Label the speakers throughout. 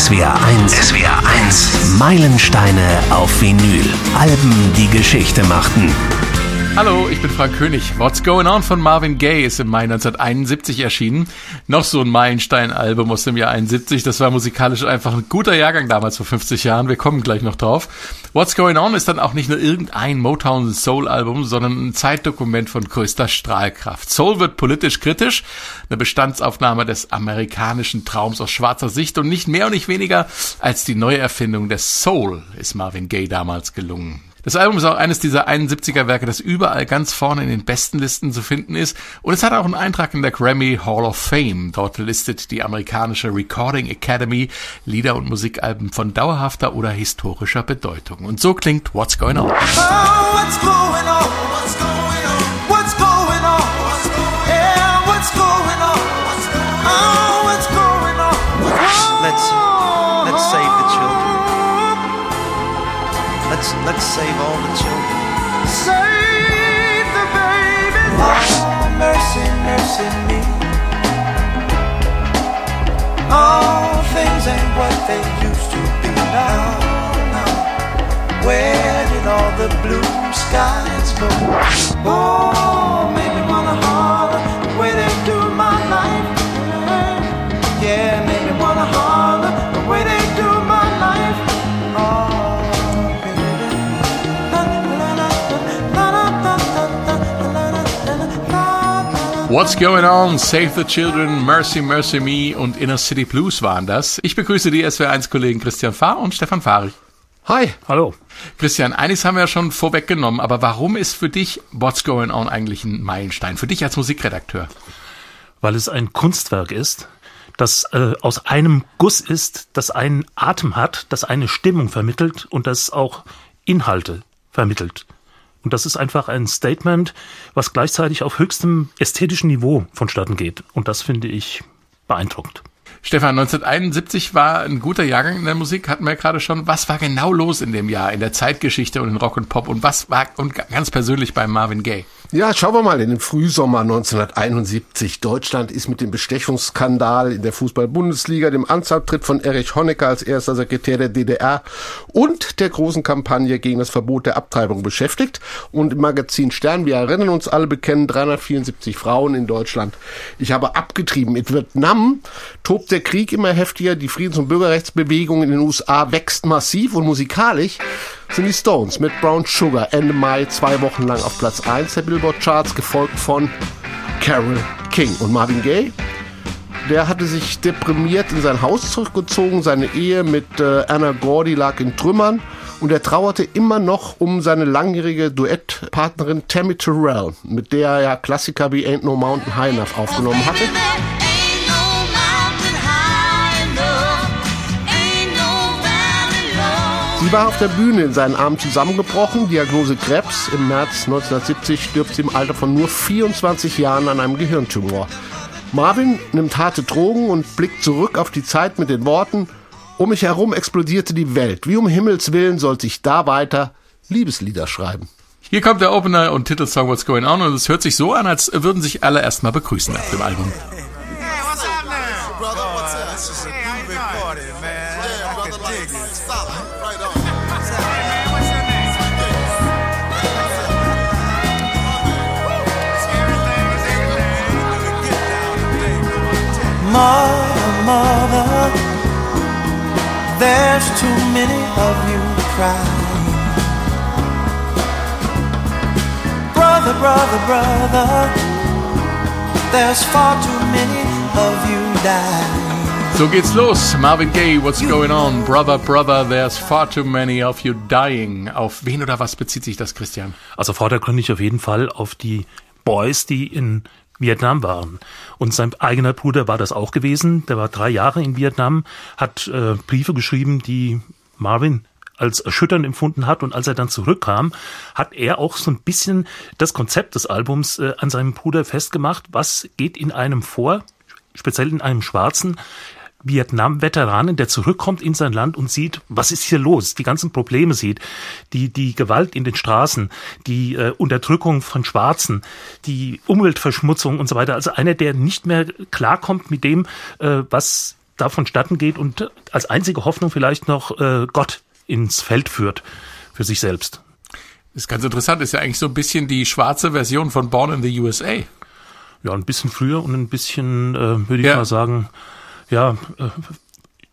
Speaker 1: SWR 1. SWR 1. Meilensteine auf Vinyl. Alben, die Geschichte machten.
Speaker 2: Hallo, ich bin Frank König. What's Going On von Marvin Gaye ist im Mai 1971 erschienen. Noch so ein Meilenstein-Album aus dem Jahr 71. Das war musikalisch einfach ein guter Jahrgang damals vor 50 Jahren. Wir kommen gleich noch drauf. What's Going On ist dann auch nicht nur irgendein Motown Soul-Album, sondern ein Zeitdokument von größter Strahlkraft. Soul wird politisch kritisch, eine Bestandsaufnahme des amerikanischen Traums aus schwarzer Sicht und nicht mehr und nicht weniger als die Neuerfindung des Soul ist Marvin Gaye damals gelungen. Das Album ist auch eines dieser 71er Werke, das überall ganz vorne in den besten Listen zu finden ist. Und es hat auch einen Eintrag in der Grammy Hall of Fame. Dort listet die amerikanische Recording Academy Lieder und Musikalben von dauerhafter oder historischer Bedeutung. Und so klingt What's Going On. Oh, what's going on? What's going on? Let's save all the children. Save the babies. Oh, mercy, mercy me. All things ain't what they used to be now. now. Where did all the blue skies go? Oh, maybe wanna What's Going On, Save the Children, Mercy, Mercy Me und Inner City Blues waren das. Ich begrüße die SWR1-Kollegen Christian Fahr und Stefan Fahrich.
Speaker 3: Hi.
Speaker 2: Hallo. Christian, eines haben wir ja schon vorweggenommen, aber warum ist für dich What's Going On eigentlich ein Meilenstein? Für dich als Musikredakteur?
Speaker 3: Weil es ein Kunstwerk ist, das äh, aus einem Guss ist, das einen Atem hat, das eine Stimmung vermittelt und das auch Inhalte vermittelt. Und das ist einfach ein Statement, was gleichzeitig auf höchstem ästhetischen Niveau vonstatten geht. Und das finde ich beeindruckend.
Speaker 2: Stefan, 1971 war ein guter Jahrgang in der Musik, hatten wir ja gerade schon. Was war genau los in dem Jahr, in der Zeitgeschichte und in Rock und Pop? Und was war und ganz persönlich bei Marvin Gaye?
Speaker 4: Ja, schauen wir mal in den Frühsommer 1971. Deutschland ist mit dem Bestechungsskandal in der Fußball-Bundesliga, dem Amtsantritt von Erich Honecker als erster Sekretär der DDR und der großen Kampagne gegen das Verbot der Abtreibung beschäftigt. Und im Magazin Stern, wir erinnern uns alle, bekennen 374 Frauen in Deutschland. Ich habe abgetrieben. In Vietnam tobt der Krieg immer heftiger, die Friedens- und Bürgerrechtsbewegung in den USA wächst massiv und musikalisch sind die Stones mit Brown Sugar Ende Mai zwei Wochen lang auf Platz 1 der Billboard Charts, gefolgt von Carol King und Marvin Gaye. Der hatte sich deprimiert in sein Haus zurückgezogen, seine Ehe mit äh, Anna Gordy lag in Trümmern und er trauerte immer noch um seine langjährige Duettpartnerin Tammy Terrell, mit der er ja Klassiker wie Ain't No Mountain High Enough aufgenommen hatte. Sie war auf der Bühne in seinen Armen zusammengebrochen, Diagnose Krebs. Im März 1970 stirbt sie im Alter von nur 24 Jahren an einem Gehirntumor. Marvin nimmt harte Drogen und blickt zurück auf die Zeit mit den Worten, um mich herum explodierte die Welt. Wie um Himmels Willen sollte ich da weiter Liebeslieder schreiben.
Speaker 2: Hier kommt der Opener und Titelsong What's Going On und es hört sich so an, als würden sich alle erstmal begrüßen auf dem Album.
Speaker 5: Mother, mother, there's too many of you crying. Brother, brother, brother, there's far too many of you dying.
Speaker 2: So geht's los. Marvin Gaye, what's going on? Brother, brother, there's far too many of you dying. Auf wen oder was bezieht sich das, Christian?
Speaker 3: Also vordergründig auf jeden Fall auf die Boys, die in Vietnam waren. Und sein eigener Bruder war das auch gewesen. Der war drei Jahre in Vietnam, hat äh, Briefe geschrieben, die Marvin als erschütternd empfunden hat. Und als er dann zurückkam, hat er auch so ein bisschen das Konzept des Albums äh, an seinem Bruder festgemacht. Was geht in einem vor, speziell in einem Schwarzen, Vietnam-Veteranen, der zurückkommt in sein Land und sieht, was ist hier los, die ganzen Probleme sieht, die, die Gewalt in den Straßen, die äh, Unterdrückung von Schwarzen, die Umweltverschmutzung und so weiter. Also einer, der nicht mehr klarkommt mit dem, äh, was da vonstatten geht und als einzige Hoffnung vielleicht noch äh, Gott ins Feld führt für sich selbst.
Speaker 2: Das ist ganz interessant, ist ja eigentlich so ein bisschen die schwarze Version von Born in the USA.
Speaker 3: Ja, ein bisschen früher und ein bisschen, äh, würde ich ja. mal sagen, ja, äh,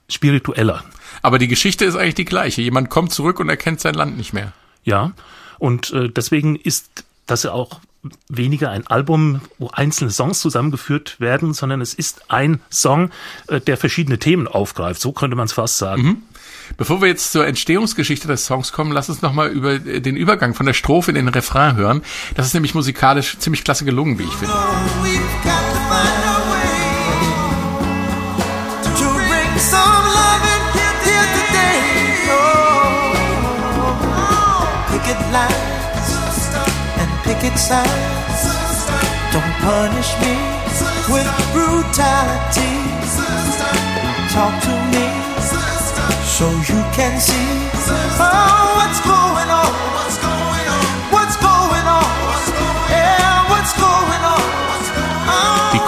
Speaker 3: spiritueller.
Speaker 2: Aber die Geschichte ist eigentlich die gleiche. Jemand kommt zurück und erkennt sein Land nicht mehr.
Speaker 3: Ja, und äh, deswegen ist das ja auch weniger ein Album, wo einzelne Songs zusammengeführt werden, sondern es ist ein Song, äh, der verschiedene Themen aufgreift. So könnte man es fast sagen. Mhm.
Speaker 2: Bevor wir jetzt zur Entstehungsgeschichte des Songs kommen, lass uns nochmal über äh, den Übergang von der Strophe in den Refrain hören. Das ist nämlich musikalisch ziemlich klasse gelungen, wie ich finde. Oh, picket lines and signs. Don't punish me with brutality. Talk to me so you can see oh, what's going on.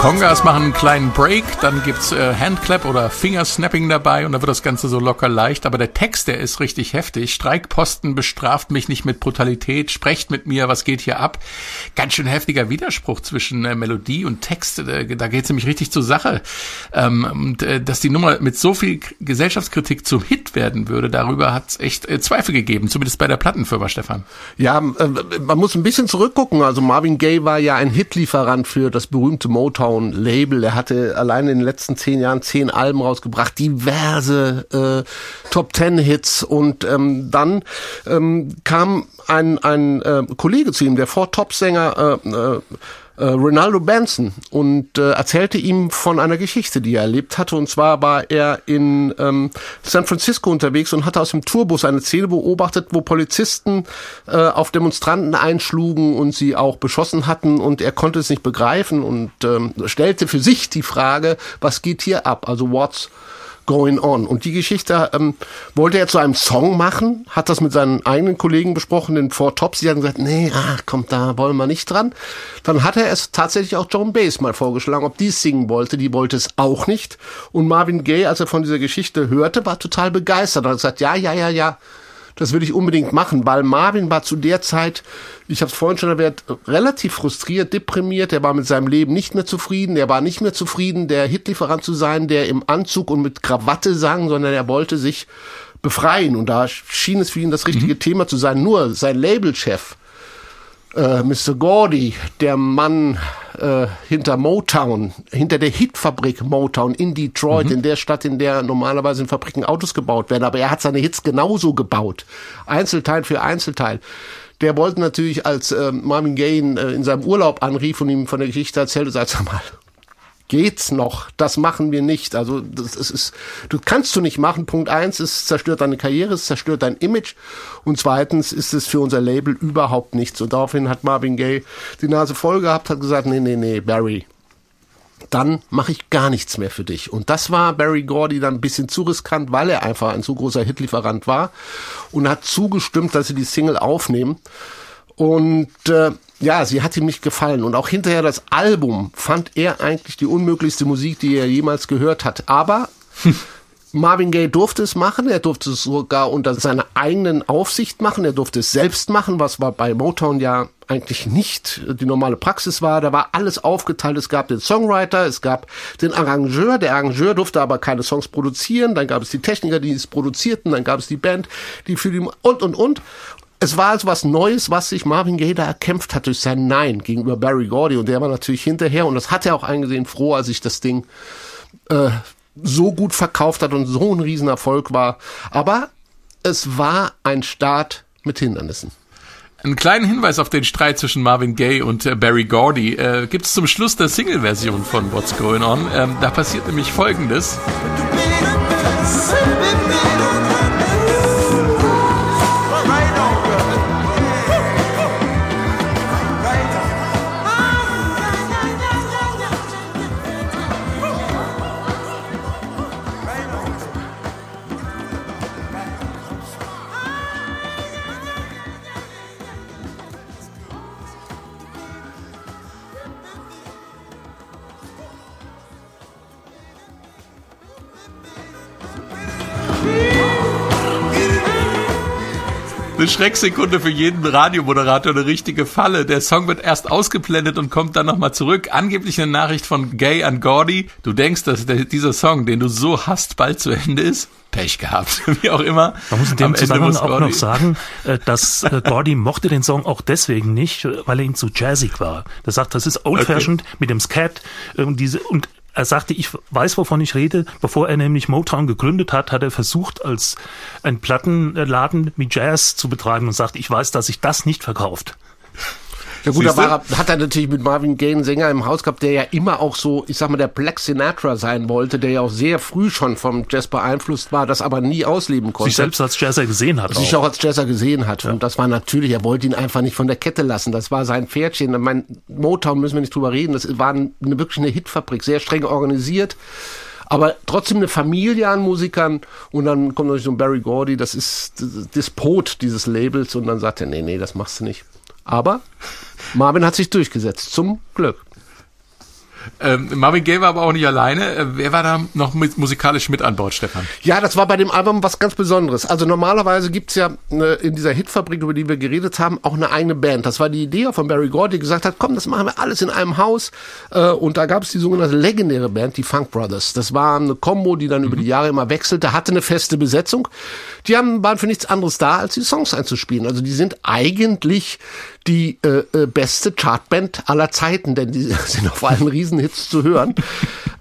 Speaker 2: Die Congas machen einen kleinen Break, dann gibt's äh, Handclap oder Fingersnapping dabei und dann wird das Ganze so locker leicht. Aber der Text, der ist richtig heftig. Streikposten bestraft mich nicht mit Brutalität, sprecht mit mir, was geht hier ab? Ganz schön heftiger Widerspruch zwischen äh, Melodie und Text. Äh, da geht's nämlich richtig zur Sache. Ähm, und äh, dass die Nummer mit so viel Gesellschaftskritik zum Hit werden würde, darüber hat's echt äh, Zweifel gegeben, zumindest bei der Plattenfirma, Stefan.
Speaker 4: Ja, äh, man muss ein bisschen zurückgucken. Also Marvin Gaye war ja ein Hitlieferant für das berühmte berühmte Motown-Label. Er hatte allein in den letzten zehn Jahren zehn Alben rausgebracht, diverse äh, Top-Ten-Hits. Und ähm, dann ähm, kam ein, ein äh, Kollege zu ihm, der Four-Top-Sänger äh, äh, äh, Ronaldo Benson und äh, erzählte ihm von einer Geschichte, die er erlebt hatte. Und zwar war er in ähm, San Francisco unterwegs und hatte aus dem Tourbus eine Szene beobachtet, wo Polizisten äh, auf Demonstranten einschlugen und sie auch beschossen hatten. Und er konnte es nicht begreifen und ähm, stellte für sich die Frage, was geht hier ab? Also what's Going On. Und die Geschichte ähm, wollte er zu einem Song machen, hat das mit seinen eigenen Kollegen besprochen, den Four Tops. Die haben gesagt, nee, ah, kommt, da wollen wir nicht dran. Dann hat er es tatsächlich auch Joan Bass mal vorgeschlagen, ob die es singen wollte. Die wollte es auch nicht. Und Marvin Gaye, als er von dieser Geschichte hörte, war total begeistert. Er hat gesagt, ja, ja, ja, ja, das würde ich unbedingt machen, weil Marvin war zu der Zeit, ich habe es vorhin schon erwähnt, relativ frustriert, deprimiert. Er war mit seinem Leben nicht mehr zufrieden. Er war nicht mehr zufrieden, der Hitlieferant zu sein, der im Anzug und mit Krawatte sang, sondern er wollte sich befreien. Und da schien es für ihn das richtige mhm. Thema zu sein. Nur sein Labelchef, äh, Mr. Gordy, der Mann äh, hinter Motown, hinter der Hitfabrik Motown in Detroit, mhm. in der Stadt, in der normalerweise in Fabriken Autos gebaut werden. Aber er hat seine Hits genauso gebaut. Einzelteil für Einzelteil. Der wollte natürlich, als äh, Marvin Gaye äh, in seinem Urlaub anrief und ihm von der Geschichte erzählte, sagt, sag mal, geht's noch? Das machen wir nicht. Also das, das ist, du kannst du nicht machen. Punkt eins, es zerstört deine Karriere, es zerstört dein Image. Und zweitens ist es für unser Label überhaupt nichts. Und daraufhin hat Marvin Gaye die Nase voll gehabt, hat gesagt, nee, nee, nee, Barry, dann mache ich gar nichts mehr für dich. Und das war Barry Gordy dann ein bisschen zu riskant, weil er einfach ein zu großer Hitlieferant war und hat zugestimmt, dass sie die Single aufnehmen. Und äh, ja, sie hat ihm nicht gefallen. Und auch hinterher das Album fand er eigentlich die unmöglichste Musik, die er jemals gehört hat. Aber Marvin Gaye durfte es machen, er durfte es sogar unter seiner eigenen Aufsicht machen, er durfte es selbst machen, was war bei Motown ja eigentlich nicht die normale Praxis war. Da war alles aufgeteilt. Es gab den Songwriter, es gab den Arrangeur. Der Arrangeur durfte aber keine Songs produzieren. Dann gab es die Techniker, die es produzierten. Dann gab es die Band, die für die und und und es war also was Neues, was sich Marvin Gaye da erkämpft hat durch sein Nein gegenüber Barry Gordy. Und der war natürlich hinterher, und das hat er auch eingesehen, froh, als sich das Ding äh, so gut verkauft hat und so ein Riesenerfolg war. Aber es war ein Start mit Hindernissen.
Speaker 2: Einen kleinen Hinweis auf den Streit zwischen Marvin Gaye und äh, Barry Gordy äh, gibt es zum Schluss der Single-Version von What's Going On. Ähm, da passiert nämlich Folgendes. Eine Schrecksekunde für jeden Radiomoderator, eine richtige Falle. Der Song wird erst ausgeblendet und kommt dann nochmal zurück. Angeblich eine Nachricht von Gay an Gordy. Du denkst, dass der, dieser Song, den du so hast, bald zu Ende ist? Pech gehabt, wie auch immer.
Speaker 3: Man muss in dem Zusammenhang auch noch sagen, äh, dass äh, Gordy mochte den Song auch deswegen nicht, weil er ihm zu jazzig war. Er sagt, das ist old-fashioned okay. mit dem Scat und diese und er sagte, ich weiß, wovon ich rede. Bevor er nämlich Motown gegründet hat, hat er versucht, als ein Plattenladen mit Jazz zu betreiben und sagt, ich weiß, dass sich das nicht verkauft.
Speaker 4: Ja gut, da war, hat er natürlich mit Marvin Gaye einen Sänger im Haus gehabt, der ja immer auch so, ich sag mal, der Black Sinatra sein wollte, der ja auch sehr früh schon vom Jazz beeinflusst war, das aber nie ausleben konnte.
Speaker 3: Sich selbst als Jazzer gesehen hat.
Speaker 4: Sich auch, auch als Jazzer gesehen hat. Ja. Und das war natürlich, er wollte ihn einfach nicht von der Kette lassen. Das war sein Pferdchen. Mein Motown müssen wir nicht drüber reden. Das war eine, wirklich eine Hitfabrik, sehr streng organisiert aber trotzdem eine Familie an Musikern und dann kommt natürlich so ein Barry Gordy, das ist Despot dieses Labels und dann sagt er, nee, nee, das machst du nicht. Aber Marvin hat sich durchgesetzt, zum Glück.
Speaker 2: Ähm, Marvin Gaye war aber auch nicht alleine. Äh, wer war da noch mit, musikalisch mit an Bord, Stefan?
Speaker 4: Ja, das war bei dem Album was ganz Besonderes. Also normalerweise gibt's ja äh, in dieser Hitfabrik, über die wir geredet haben, auch eine eigene Band. Das war die Idee von Barry Gordy, die gesagt hat, komm, das machen wir alles in einem Haus. Äh, und da gab's die sogenannte legendäre Band, die Funk Brothers. Das war eine Combo, die dann mhm. über die Jahre immer wechselte, hatte eine feste Besetzung. Die haben, waren für nichts anderes da, als die Songs einzuspielen. Also die sind eigentlich die äh, äh, beste Chartband aller Zeiten, denn die sind auf allen Riesenhits zu hören.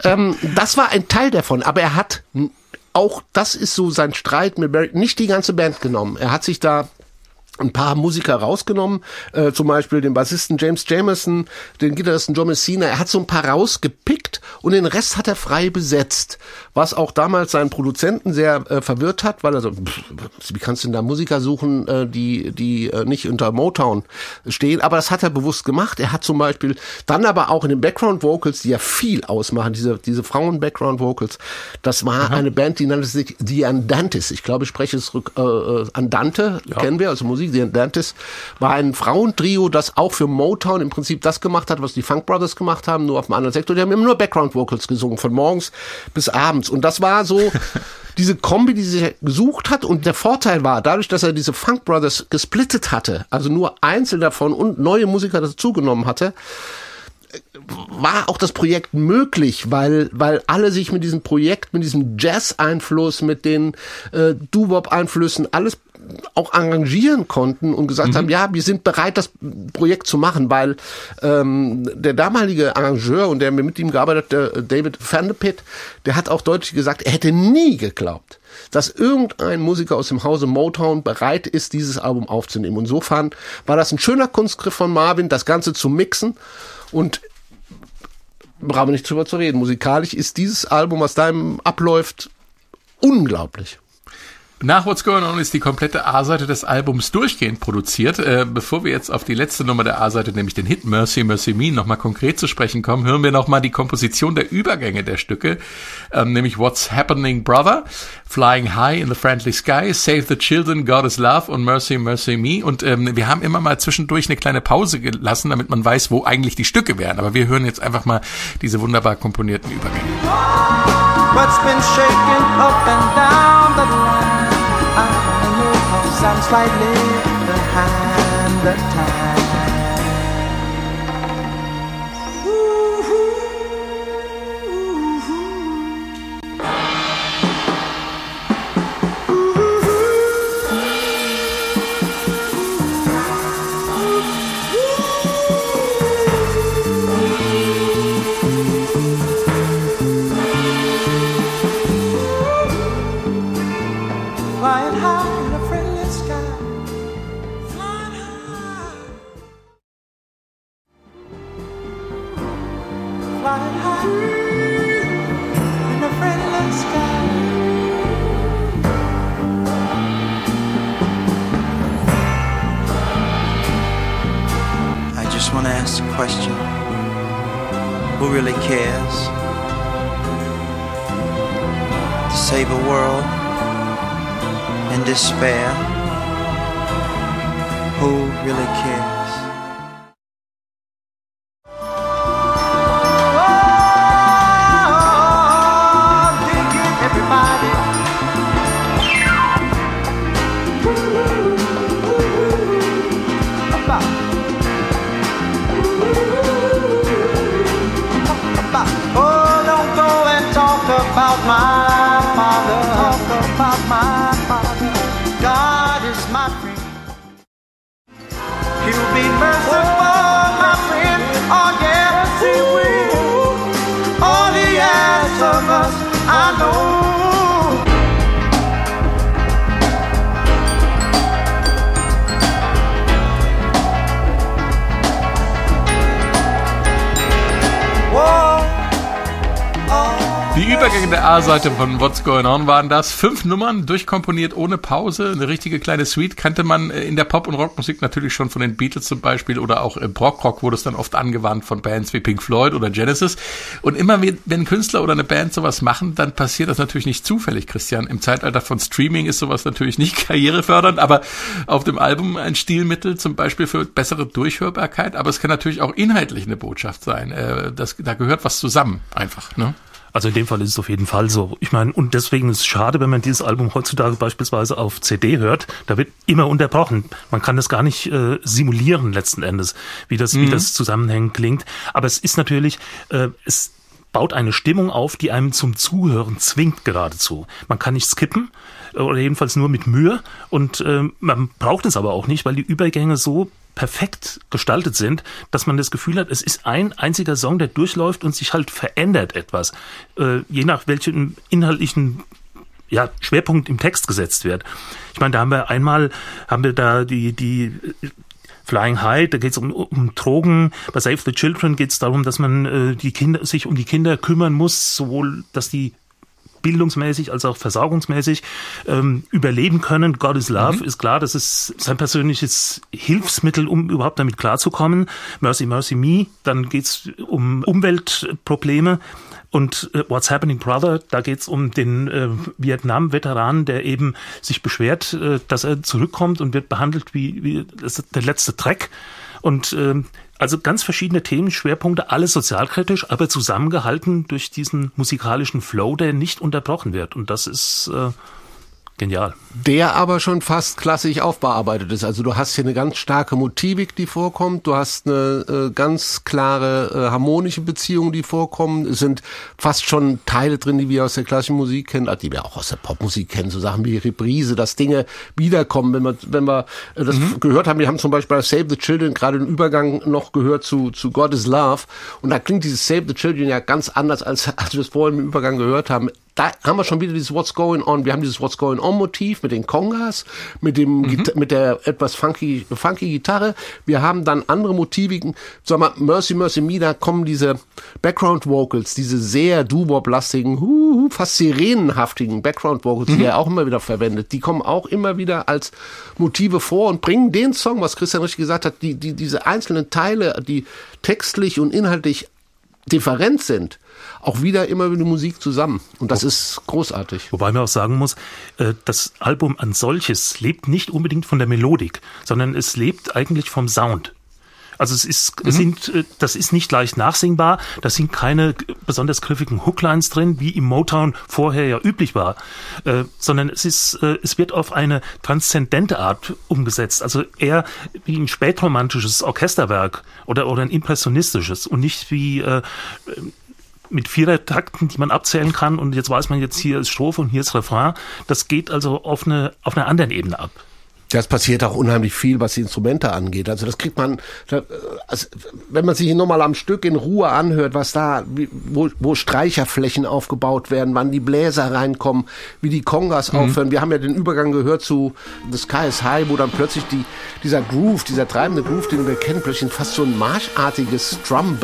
Speaker 4: ähm, das war ein Teil davon, aber er hat auch, das ist so sein Streit mit Barry, nicht die ganze Band genommen. Er hat sich da ein paar Musiker rausgenommen, äh, zum Beispiel den Bassisten James Jamerson, den Gitarristen John Messina. Er hat so ein paar rausgepickt und den Rest hat er frei besetzt, was auch damals seinen Produzenten sehr äh, verwirrt hat, weil er so, pff, wie kannst du denn da Musiker suchen, äh, die die äh, nicht unter Motown stehen? Aber das hat er bewusst gemacht. Er hat zum Beispiel dann aber auch in den Background Vocals, die ja viel ausmachen, diese diese Frauen Background Vocals, das war Aha. eine Band, die nannte sich die Andantes. Ich glaube, ich spreche es äh, äh, Andante, ja. kennen wir, also Musik The Dantes, war ein Frauentrio, das auch für Motown im Prinzip das gemacht hat, was die Funk Brothers gemacht haben, nur auf einem anderen Sektor. Die haben immer nur Background Vocals gesungen, von morgens bis abends. Und das war so diese Kombi, die sich gesucht hat. Und der Vorteil war, dadurch, dass er diese Funk Brothers gesplittet hatte, also nur einzeln davon und neue Musiker dazugenommen hatte, war auch das Projekt möglich, weil, weil alle sich mit diesem Projekt, mit diesem Jazz-Einfluss, mit den äh, Doo-Wop-Einflüssen, alles auch arrangieren konnten und gesagt mhm. haben, ja, wir sind bereit, das Projekt zu machen, weil ähm, der damalige Arrangeur und der mit ihm gearbeitet, der David Vanderpit, der hat auch deutlich gesagt, er hätte nie geglaubt, dass irgendein Musiker aus dem Hause Motown bereit ist, dieses Album aufzunehmen. Insofern war das ein schöner Kunstgriff von Marvin, das Ganze zu mixen und brauchen wir nicht drüber zu reden. Musikalisch ist dieses Album, was da abläuft, unglaublich.
Speaker 2: Nach What's Going On ist die komplette A-Seite des Albums durchgehend produziert. Äh, bevor wir jetzt auf die letzte Nummer der A-Seite, nämlich den Hit Mercy Mercy Me, nochmal konkret zu sprechen kommen, hören wir nochmal die Komposition der Übergänge der Stücke, ähm, nämlich What's Happening Brother, Flying High in the Friendly Sky, Save the Children, God is Love und Mercy Mercy Me. Und ähm, wir haben immer mal zwischendurch eine kleine Pause gelassen, damit man weiß, wo eigentlich die Stücke wären. Aber wir hören jetzt einfach mal diese wunderbar komponierten Übergänge. What's been shaken up and down the line? I'm slightly behind the time.
Speaker 5: who really cares to save a world
Speaker 2: in despair? Who really cares? What's Going On waren das. Fünf Nummern, durchkomponiert ohne Pause. Eine richtige kleine Suite kannte man äh, in der Pop- und Rockmusik natürlich schon von den Beatles zum Beispiel oder auch im Brockrock wurde es dann oft angewandt von Bands wie Pink Floyd oder Genesis. Und immer wenn Künstler oder eine Band sowas machen, dann passiert das natürlich nicht zufällig, Christian. Im Zeitalter von Streaming ist sowas natürlich nicht karrierefördernd, aber auf dem Album ein Stilmittel zum Beispiel für bessere Durchhörbarkeit. Aber es kann natürlich auch inhaltlich eine Botschaft sein. Äh, Das, da gehört was zusammen einfach. Ne?
Speaker 3: Also in dem Fall ist es auf jeden Fall so. Ich meine, und deswegen ist es schade, wenn man dieses Album heutzutage beispielsweise auf CD hört, da wird immer unterbrochen. Man kann das gar nicht äh, simulieren letzten Endes, wie das, wie das zusammenhängend klingt. Aber es ist natürlich, äh, es baut eine Stimmung auf, die einem zum Zuhören zwingt geradezu. Man kann nicht skippen äh, oder jedenfalls nur mit Mühe und ähm, man braucht es aber auch nicht, weil die Übergänge so perfekt gestaltet sind, dass man das Gefühl hat, es ist ein einziger Song, der durchläuft und sich halt verändert etwas, äh, je nach welchen inhaltlichen ja, Schwerpunkt im Text gesetzt wird. Ich meine, da haben wir einmal, haben wir da die, die äh, Flying High, da geht es um, um Drogen. Bei Save the Children geht es darum, dass man äh, die Kinder sich um die Kinder kümmern muss, sowohl dass die bildungsmäßig als auch versorgungsmäßig ähm, überleben können. God is Love ist klar, das ist sein persönliches Hilfsmittel, um überhaupt damit klarzukommen. Mercy, Mercy Me, dann geht's um Umweltprobleme. Und äh, What's Happening Brother, da geht's um den äh, Vietnam-Veteran, der eben sich beschwert, äh, dass er zurückkommt und wird behandelt wie, wie das der letzte Dreck. Und ähm, also ganz verschiedene Themen, Schwerpunkte, alles sozialkritisch, aber zusammengehalten durch diesen musikalischen Flow, der nicht unterbrochen wird. Und das ist äh, genial.
Speaker 4: der aber schon fast klassisch aufbearbeitet ist. Also du hast hier eine ganz starke Motivik, die vorkommt. Du hast eine äh, ganz klare äh, harmonische Beziehung, die vorkommen. Es sind fast schon Teile drin, die wir aus der klassischen Musik kennen, also die wir auch aus der Popmusik kennen. So Sachen wie Reprise, dass Dinge wiederkommen. Wenn wir, wenn wir äh, das gehört haben, wir haben zum Beispiel bei Save the Children gerade den Übergang noch gehört zu, zu God is Love. Und da klingt dieses Save the Children ja ganz anders, als, als wir es vorhin im Übergang gehört haben da haben wir schon wieder dieses What's Going On. Wir haben dieses What's Going On Motiv mit den Congas, mit dem Gita- mit der etwas funky funky Gitarre. Wir haben dann andere Motiviken. Sag mal, Mercy Mercy Me, da kommen diese Background Vocals, diese sehr Doo-Wop-lastigen, fast sirenenhaftigen Background Vocals, die er auch immer wieder verwendet. Die kommen auch immer wieder als Motive vor und bringen den Song, was Christian richtig gesagt hat, die die diese einzelnen Teile, die textlich und inhaltlich different sind, auch wieder immer der Musik zusammen. Und das ist großartig.
Speaker 3: Wobei man auch sagen muss, äh, das Album an solches lebt nicht unbedingt von der Melodik, sondern es lebt eigentlich vom Sound. Also es ist, es sind, äh, das ist nicht leicht nachsingbar. Da sind keine besonders griffigen Hooklines drin, wie im Motown vorher ja üblich war, äh, sondern es ist, äh, es wird auf eine transzendente Art umgesetzt. Also eher wie ein spätromantisches Orchesterwerk oder oder ein impressionistisches und nicht wie äh, mit Vierertakten, die man abzählen kann und jetzt weiß man jetzt hier ist Strophe und hier ist Refrain. Das geht also auf eine auf einer anderen Ebene ab.
Speaker 4: Das passiert auch unheimlich viel, was die Instrumente angeht. Also das kriegt man, also wenn man sich nochmal am Stück in Ruhe anhört, was da, wo, wo Streicherflächen aufgebaut werden, wann die Bläser reinkommen, wie die Kongas aufhören. Wir haben ja den Übergang gehört zu The Sky is High, wo dann plötzlich die, dieser Groove, dieser treibende Groove, den wir kennen, plötzlich fast so ein marschartiges Drum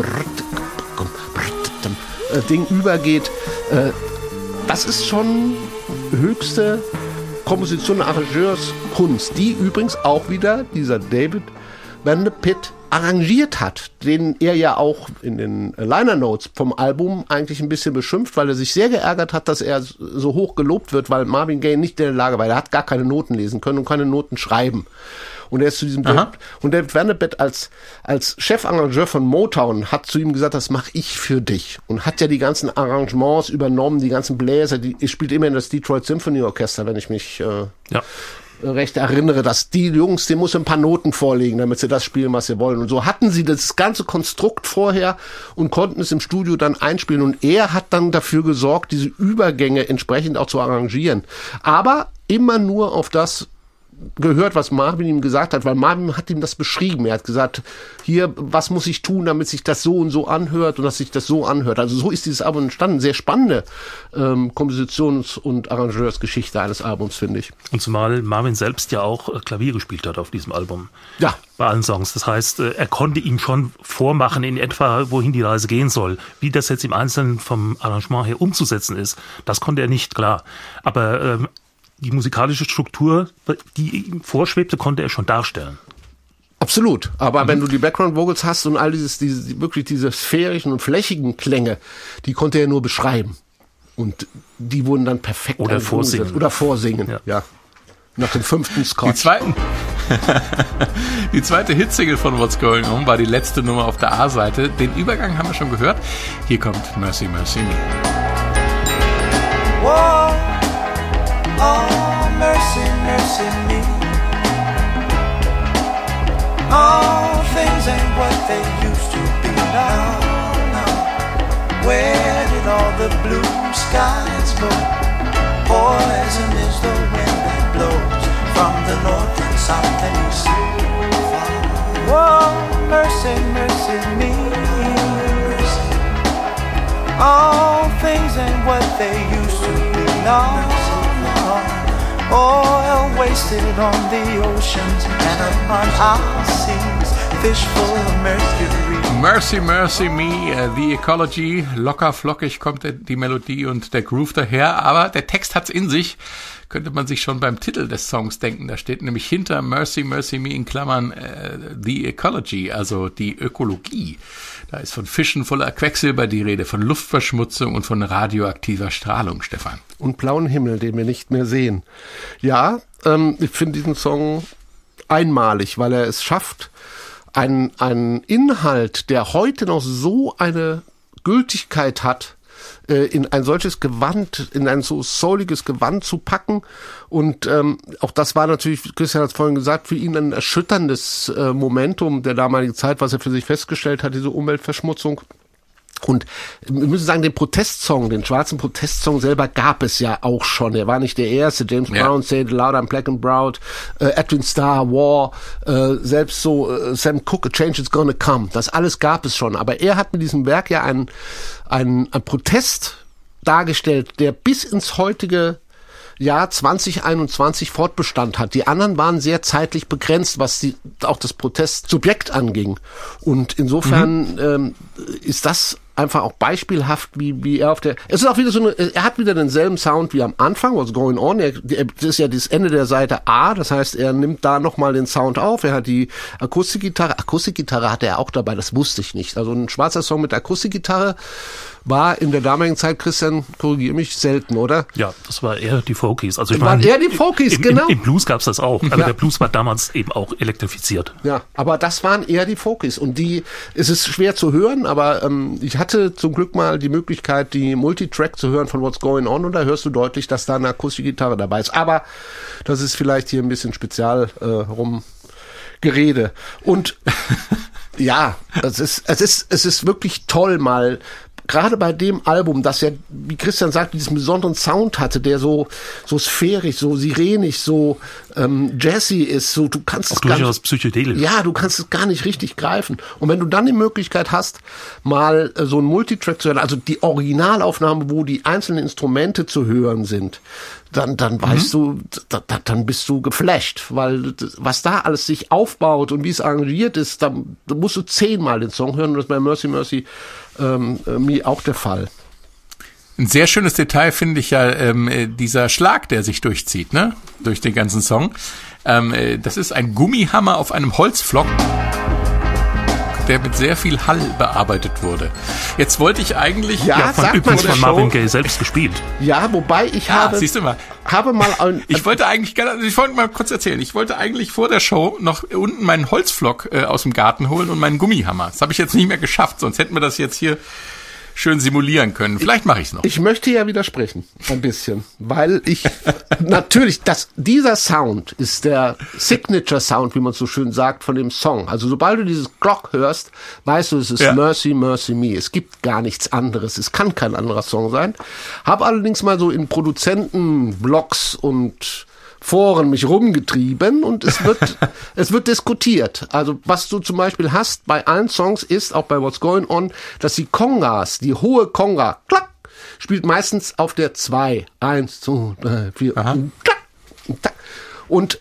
Speaker 4: äh, Ding übergeht. Äh, das ist schon höchste Komposition Arrangeurskunst, die übrigens auch wieder dieser David Van de Pitt arrangiert hat, den er ja auch in den Liner Notes vom Album eigentlich ein bisschen beschimpft, weil er sich sehr geärgert hat, dass er so hoch gelobt wird, weil Marvin Gaye nicht in der Lage war. Er hat gar keine Noten lesen können und keine Noten schreiben. Und er ist zu diesem David, und David Van de Pitt als, als Chefarrangeur von Motown hat zu ihm gesagt, das mache ich für dich. Und hat ja die ganzen Arrangements übernommen, die ganzen Bläser, die, er spielt immer in das Detroit Symphony Orchester, wenn ich mich äh,
Speaker 3: Ja.
Speaker 4: recht erinnere, dass die Jungs, die muss ein paar Noten vorlegen, damit sie das spielen, was sie wollen. Und so hatten sie das ganze Konstrukt vorher und konnten es im Studio dann einspielen. Und er hat dann dafür gesorgt, diese Übergänge entsprechend auch zu arrangieren. Aber immer nur auf das gehört, was Marvin ihm gesagt hat, weil Marvin hat ihm das beschrieben. Er hat gesagt, hier, was muss ich tun, damit sich das so und so anhört und dass sich das so anhört. Also so ist dieses Album entstanden. Sehr spannende ähm, Kompositions- und Arrangeursgeschichte eines Albums, finde ich.
Speaker 3: Und zumal Marvin selbst ja auch äh, Klavier gespielt hat auf diesem Album.
Speaker 4: Ja.
Speaker 3: Bei allen Songs. Das heißt, äh, er konnte ihm schon vormachen in etwa, wohin die Reise gehen soll. Wie das jetzt im Einzelnen vom Arrangement her umzusetzen ist, das konnte er nicht, klar. Aber ähm, die musikalische Struktur, die ihm vorschwebte, konnte er schon darstellen.
Speaker 4: Absolut. Aber mhm. wenn du die Background Vocals hast und all dieses, diese, wirklich diese sphärischen und flächigen Klänge, die konnte er nur beschreiben. Und die wurden dann perfekt
Speaker 3: Oder vorsingen.
Speaker 4: Oder vorsingen, ja. ja. Nach dem fünften Scotch.
Speaker 2: Die, zweiten, die zweite Hitsingle von What's Going On war die letzte Nummer auf der A-Seite. Den Übergang haben wir schon gehört. Hier kommt Mercy, Mercy Me. Whoa. Oh, mercy, mercy me. All things ain't what they used to be now. now. Where did all the blue skies go? Poison is the wind that blows from the north and south and east. Whoa, mercy, mercy me. All things ain't what they used to be now. Oil wasted on the oceans and upon our seas, fish full of mercury. Mercy, Mercy Me, uh, The Ecology, locker flockig kommt die Melodie und der Groove daher, aber der Text hat's in sich könnte man sich schon beim Titel des Songs denken. Da steht nämlich hinter Mercy, Mercy Me in Klammern äh, The Ecology, also die Ökologie. Da ist von Fischen voller Quecksilber die Rede, von Luftverschmutzung und von radioaktiver Strahlung, Stefan.
Speaker 4: Und blauen Himmel, den wir nicht mehr sehen. Ja, ähm, ich finde diesen Song einmalig, weil er es schafft, einen, einen Inhalt, der heute noch so eine Gültigkeit hat, äh, in ein solches Gewand, in ein so souliges Gewand zu packen. Und ähm, auch das war natürlich, Christian hat es vorhin gesagt, für ihn ein erschütterndes äh, Momentum der damaligen Zeit, was er für sich festgestellt hat, diese Umweltverschmutzung. Und wir müssen sagen, den Protestsong, den schwarzen Protestsong selber gab es ja auch schon. Er war nicht der erste. James ja. Brown, Say It Loud, I'm Black and Proud, äh, Edwin Starr, War, äh, selbst so äh, Sam Cooke, A Change is Gonna Come. Das alles gab es schon. Aber er hat mit diesem Werk ja einen, einen, einen Protest dargestellt, der bis ins heutige Jahr 2021 Fortbestand hat. Die anderen waren sehr zeitlich begrenzt, was die, auch das Protestsubjekt anging. Und insofern mhm. ähm, ist das einfach auch beispielhaft, wie, wie er auf der, es ist auch wieder so eine, er hat wieder denselben Sound wie am Anfang, What's Going On, er, das ist ja das Ende der Seite A, das heißt, er nimmt da nochmal den Sound auf, er hat die Akustikgitarre, Akustikgitarre hatte er auch dabei, das wusste ich nicht, also ein schwarzer Song mit Akustikgitarre, war in der damaligen Zeit, Christian, korrigiere mich, selten, oder?
Speaker 3: Ja, das war eher die Folkies.
Speaker 4: Also ich war eher die Folkies,
Speaker 3: im,
Speaker 4: genau.
Speaker 3: Im, Im, Blues gab's das auch, aber ja. der Blues war damals eben auch elektrifiziert.
Speaker 4: Ja, aber das waren eher die Folkies und die, es ist schwer zu hören, aber ähm, ich hatte zum Glück mal die Möglichkeit, die Multitrack zu hören von What's Going On und da hörst du deutlich, dass da eine Akustikgitarre dabei ist. Aber das ist vielleicht hier ein bisschen spezial äh, rum Gerede. Und ja, es ist, es ist, es ist wirklich toll, mal gerade bei dem Album, das ja, wie Christian sagt, diesen besonderen Sound hatte, der so, so sphärisch, so sirenisch, so ähm, jazzy ist, so du kannst
Speaker 3: Auch
Speaker 4: es
Speaker 3: gar nicht, psychedelisch.
Speaker 4: Ja, du kannst es gar nicht richtig greifen. Und wenn du dann die Möglichkeit hast, mal äh, so ein Multitrack zu hören, also die Originalaufnahme, wo die einzelnen Instrumente zu hören sind, dann, dann weißt mhm. du, da, da, dann bist du geflasht, weil was da alles sich aufbaut und wie es arrangiert ist, da, musst du zehnmal den Song hören und das bei Mercy Mercy ähm, äh, mir auch der Fall.
Speaker 2: Ein sehr schönes Detail finde ich ja ähm, äh, dieser Schlag, der sich durchzieht, ne, durch den ganzen Song. Ähm, äh, das ist ein Gummihammer auf einem Holzflock der mit sehr viel Hall bearbeitet wurde. Jetzt wollte ich eigentlich
Speaker 3: ja, ja von, übrigens von Marvin Gaye selbst gespielt.
Speaker 4: Ja, wobei ich ja, habe
Speaker 2: siehst du mal.
Speaker 4: habe mal ein,
Speaker 2: ich wollte eigentlich ich wollte mal kurz erzählen. Ich wollte eigentlich vor der Show noch unten meinen Holzflock äh, aus dem Garten holen und meinen Gummihammer. Das habe ich jetzt nicht mehr geschafft, sonst hätten wir das jetzt hier schön simulieren können. Vielleicht mache ich es noch.
Speaker 4: Ich möchte ja widersprechen, ein bisschen, weil ich natürlich, das, dieser Sound ist der Signature Sound, wie man so schön sagt, von dem Song. Also sobald du dieses Glock hörst, weißt du, es ist
Speaker 2: Ja.
Speaker 4: Mercy, Mercy Me. Es gibt gar nichts anderes. Es kann kein anderer Song sein. Hab allerdings mal so in Produzentenblogs und Foren mich rumgetrieben und es wird, es wird diskutiert. Also was du zum Beispiel hast bei allen Songs ist, auch bei What's Going On, dass die Kongas, die hohe Konga, klack, spielt meistens auf der 2. 1, 2, 3, 4, klack. Und